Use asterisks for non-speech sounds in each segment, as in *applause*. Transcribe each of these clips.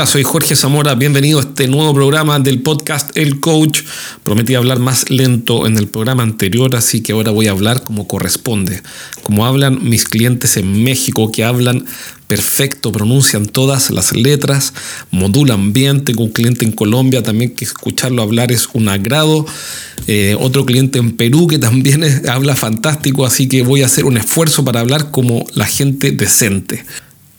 Hola, soy Jorge Zamora, bienvenido a este nuevo programa del podcast El Coach. Prometí hablar más lento en el programa anterior, así que ahora voy a hablar como corresponde, como hablan mis clientes en México, que hablan perfecto, pronuncian todas las letras, modulan bien. Tengo un cliente en Colombia también que escucharlo hablar es un agrado. Eh, otro cliente en Perú que también *laughs* habla fantástico, así que voy a hacer un esfuerzo para hablar como la gente decente.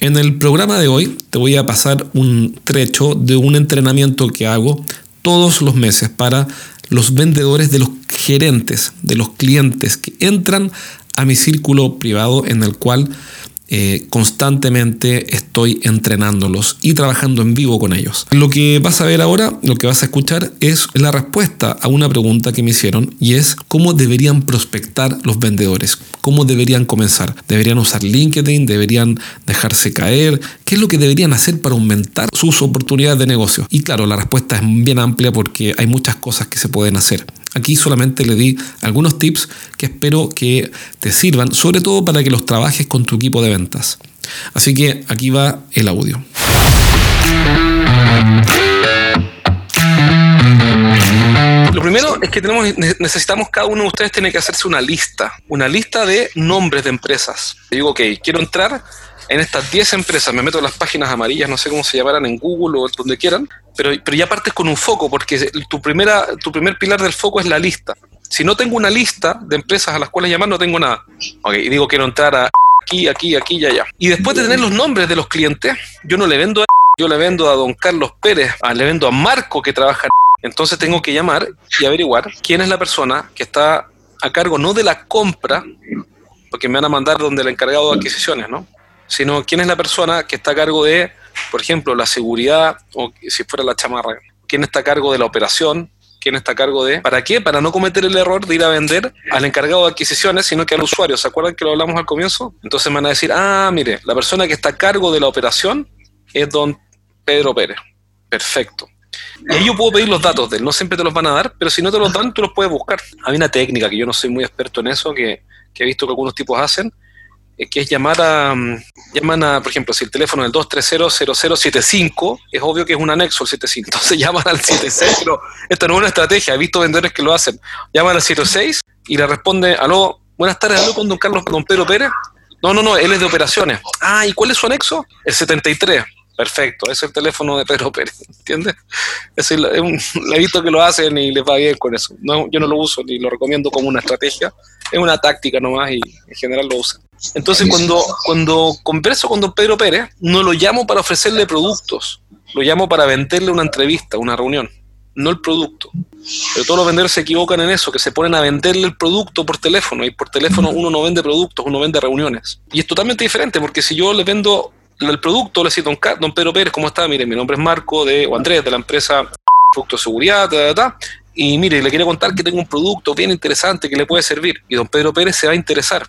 En el programa de hoy te voy a pasar un trecho de un entrenamiento que hago todos los meses para los vendedores de los gerentes, de los clientes que entran a mi círculo privado en el cual eh, constantemente estoy entrenándolos y trabajando en vivo con ellos. Lo que vas a ver ahora, lo que vas a escuchar es la respuesta a una pregunta que me hicieron y es cómo deberían prospectar los vendedores, cómo deberían comenzar. ¿Deberían usar LinkedIn? ¿Deberían dejarse caer? ¿Qué es lo que deberían hacer para aumentar sus oportunidades de negocio? Y claro, la respuesta es bien amplia porque hay muchas cosas que se pueden hacer. Aquí solamente le di algunos tips que espero que te sirvan, sobre todo para que los trabajes con tu equipo de ventas. Así que aquí va el audio. Lo primero es que tenemos, necesitamos, cada uno de ustedes tiene que hacerse una lista, una lista de nombres de empresas. digo, ok, quiero entrar en estas 10 empresas, me meto en las páginas amarillas, no sé cómo se llamarán en Google o donde quieran, pero, pero ya partes con un foco, porque tu, primera, tu primer pilar del foco es la lista. Si no tengo una lista de empresas a las cuales llamar, no tengo nada. Ok, y digo, quiero entrar a aquí, aquí, aquí y allá. Y después de tener los nombres de los clientes, yo no le vendo a yo le vendo a don Carlos Pérez, le vendo a Marco que trabaja entonces tengo que llamar y averiguar quién es la persona que está a cargo no de la compra, porque me van a mandar donde el encargado de adquisiciones, ¿no? Sino quién es la persona que está a cargo de, por ejemplo, la seguridad o si fuera la chamarra, quién está a cargo de la operación, quién está a cargo de... ¿Para qué? Para no cometer el error de ir a vender al encargado de adquisiciones, sino que al usuario. ¿Se acuerdan que lo hablamos al comienzo? Entonces me van a decir, ah, mire, la persona que está a cargo de la operación es don Pedro Pérez. Perfecto. Y ahí yo puedo pedir los datos de él, no siempre te los van a dar, pero si no te los dan, tú los puedes buscar. Hay una técnica que yo no soy muy experto en eso, que, que he visto que algunos tipos hacen, que es llamar a, mm, llaman a, por ejemplo, si el teléfono es el 230-0075, es obvio que es un anexo el 75, *laughs* entonces llaman al 76, pero esto no es una estrategia, he visto vendedores que lo hacen, llaman al 06 y le responde, aló, buenas tardes, aló con don Carlos, don Pedro Pérez, no, no, no, él es de operaciones, ah, ¿y cuál es su anexo? El 73, Perfecto, es el teléfono de Pedro Pérez, *laughs* ¿entiendes? Es un, *laughs* he visto que lo hacen y les va bien con eso. No, yo no lo uso ni lo recomiendo como una estrategia, es una táctica nomás y en general lo usan. Entonces, cuando, cuando converso con don Pedro Pérez, no lo llamo para ofrecerle productos, lo llamo para venderle una entrevista, una reunión, no el producto. Pero todos los vendedores se equivocan en eso, que se ponen a venderle el producto por teléfono, y por teléfono uno no vende productos, uno vende reuniones. Y es totalmente diferente, porque si yo le vendo el producto, le decía, don, don Pedro Pérez, ¿cómo está? Mire, mi nombre es Marco de, o Andrés, de la empresa Producto de Seguridad, y mire, le quiero contar que tengo un producto bien interesante que le puede servir. Y don Pedro Pérez se va a interesar.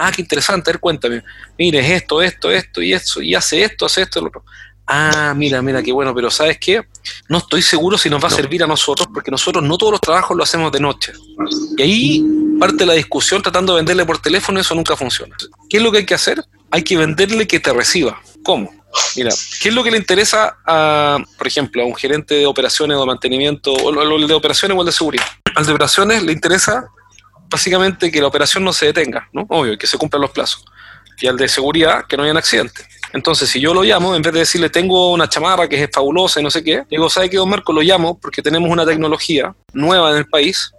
Ah, qué interesante, a ver, cuéntame. Mire, es esto, esto, esto y esto, y hace esto, hace esto, lo otro. Ah, mira, mira, qué bueno, pero ¿sabes qué? No estoy seguro si nos va a servir a nosotros, porque nosotros no todos los trabajos lo hacemos de noche. Y ahí parte la discusión tratando de venderle por teléfono, eso nunca funciona. ¿Qué es lo que hay que hacer? Hay que venderle que te reciba. ¿Cómo? Mira, ¿qué es lo que le interesa a, por ejemplo, a un gerente de operaciones o mantenimiento, o el de operaciones o el de seguridad? Al de operaciones le interesa básicamente que la operación no se detenga, ¿no? Obvio, que se cumplan los plazos. Y al de seguridad, que no haya un accidente. Entonces, si yo lo llamo, en vez de decirle tengo una chamarra que es fabulosa y no sé qué, digo, ¿sabe qué, don Marco? Lo llamo porque tenemos una tecnología nueva en el país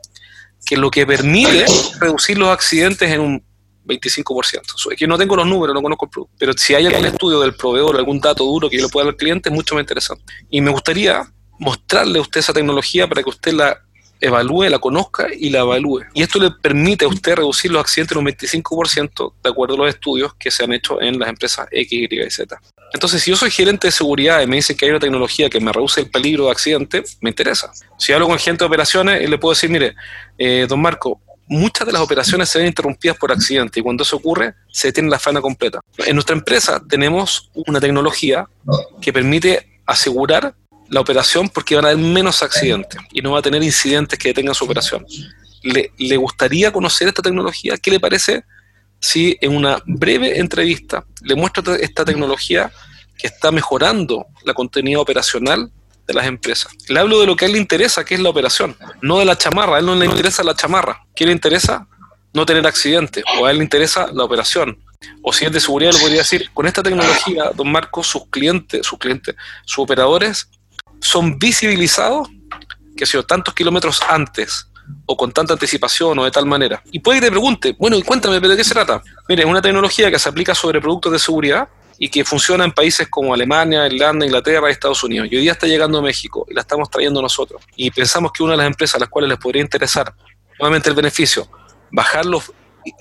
que lo que permite reducir los accidentes en un 25%. Es que no tengo los números, no conozco el producto. Pero si hay algún estudio del proveedor, algún dato duro que yo le pueda dar al cliente, es mucho más interesante. Y me gustaría mostrarle a usted esa tecnología para que usted la evalúe, la conozca y la evalúe. Y esto le permite a usted reducir los accidentes en un 25% de acuerdo a los estudios que se han hecho en las empresas X, Y y Z. Entonces, si yo soy gerente de seguridad y me dicen que hay una tecnología que me reduce el peligro de accidente, me interesa. Si hablo con gente de operaciones, le puedo decir, mire, eh, don Marco, muchas de las operaciones se ven interrumpidas por accidente y cuando eso ocurre se tiene la faena completa. En nuestra empresa tenemos una tecnología que permite asegurar la operación porque van a haber menos accidentes y no va a tener incidentes que detengan su operación. ¿Le, ¿Le, gustaría conocer esta tecnología? ¿Qué le parece si en una breve entrevista le muestro esta tecnología que está mejorando la continuidad operacional de las empresas. Le hablo de lo que a él le interesa, que es la operación, no de la chamarra. A él no le interesa la chamarra. ¿Qué le interesa? No tener accidente. O a él le interesa la operación. O si es de seguridad, le podría decir, con esta tecnología, don Marcos, sus clientes, sus clientes, sus operadores son visibilizados, que sea tantos kilómetros antes o con tanta anticipación o de tal manera. Y puede que te pregunte, bueno, y cuéntame, ¿pero de qué se trata? Mire, es una tecnología que se aplica sobre productos de seguridad y que funciona en países como Alemania, Irlanda, Inglaterra y Estados Unidos. Y hoy día está llegando a México y la estamos trayendo nosotros. Y pensamos que una de las empresas a las cuales les podría interesar nuevamente el beneficio, bajar los,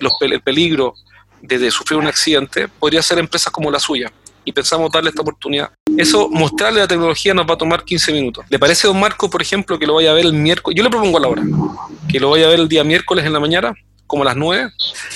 los el peligro de, sufrir un accidente, podría ser empresas como la suya. Y pensamos darle esta oportunidad. Eso, mostrarle la tecnología nos va a tomar 15 minutos. ¿Le parece, don Marco, por ejemplo, que lo vaya a ver el miércoles? Yo le propongo a la hora. Que lo vaya a ver el día miércoles en la mañana como las nueve,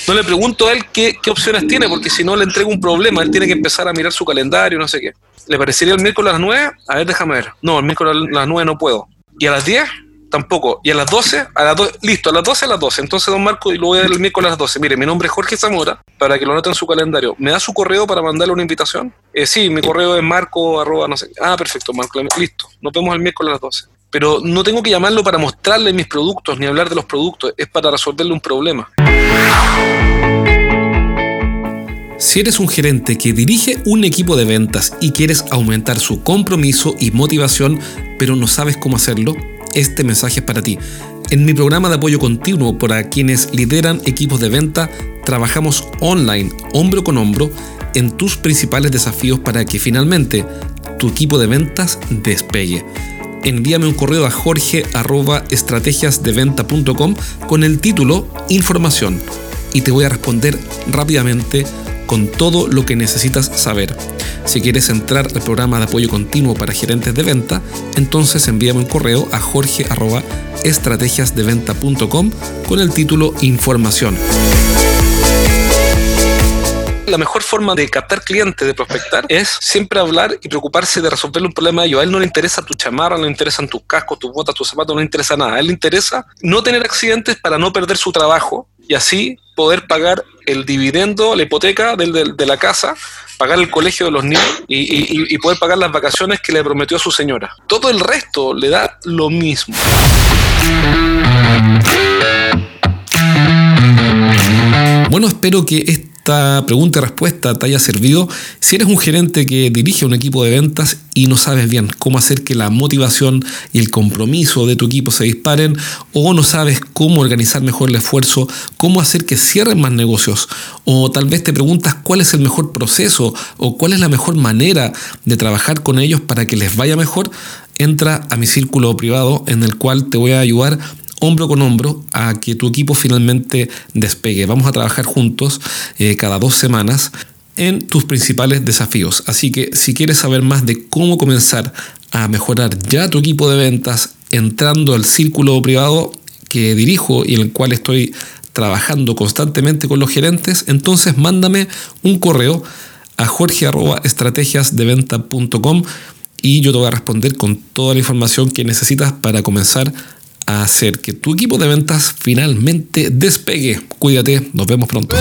no le pregunto a él qué, opciones tiene, porque si no le entrego un problema, él tiene que empezar a mirar su calendario, no sé qué. ¿Le parecería el miércoles a las nueve? A ver, déjame ver. No, el miércoles a las nueve no puedo. ¿Y a las diez? Tampoco. ¿Y a las doce? A las listo, a las doce a las doce. Entonces, don Marco, y lo voy a ver el miércoles a las doce. Mire, mi nombre es Jorge Zamora, para que lo noten en su calendario. ¿Me da su correo para mandarle una invitación? Eh, sí, mi correo es marco, arroba, no sé. Ah, perfecto, Marco. Listo. Nos vemos el miércoles a las doce pero no tengo que llamarlo para mostrarle mis productos ni hablar de los productos, es para resolverle un problema. Si eres un gerente que dirige un equipo de ventas y quieres aumentar su compromiso y motivación, pero no sabes cómo hacerlo, este mensaje es para ti. En mi programa de apoyo continuo para quienes lideran equipos de venta, trabajamos online, hombro con hombro, en tus principales desafíos para que finalmente tu equipo de ventas despegue envíame un correo a jorge.estrategiasdeventa.com con el título Información y te voy a responder rápidamente con todo lo que necesitas saber. Si quieres entrar al programa de apoyo continuo para gerentes de venta, entonces envíame un correo a jorge.estrategiasdeventa.com con el título Información la mejor forma de captar clientes, de prospectar, es siempre hablar y preocuparse de resolverle un problema a ellos. A él no le interesa tu chamarra, no le interesan tus cascos, tus botas, tus zapatos, no le interesa nada. A él le interesa no tener accidentes para no perder su trabajo y así poder pagar el dividendo, la hipoteca de la casa, pagar el colegio de los niños y, poder pagar las vacaciones que le prometió a su señora. Todo el resto le da lo mismo. Bueno, espero que esta pregunta y respuesta te haya servido. Si eres un gerente que dirige un equipo de ventas y no sabes bien cómo hacer que la motivación y el compromiso de tu equipo se disparen, o no sabes cómo organizar mejor el esfuerzo, cómo hacer que cierren más negocios, o tal vez te preguntas cuál es el mejor proceso o cuál es la mejor manera de trabajar con ellos para que les vaya mejor, entra a mi círculo privado en el cual te voy a ayudar hombro con hombro a que tu equipo finalmente despegue. Vamos a trabajar juntos eh, cada dos semanas en tus principales desafíos. Así que si quieres saber más de cómo comenzar a mejorar ya tu equipo de ventas entrando al círculo privado que dirijo y en el cual estoy trabajando constantemente con los gerentes, entonces mándame un correo a jorge.estrategiasdeventa.com y yo te voy a responder con toda la información que necesitas para comenzar a hacer que tu equipo de ventas finalmente despegue. Cuídate, nos vemos pronto.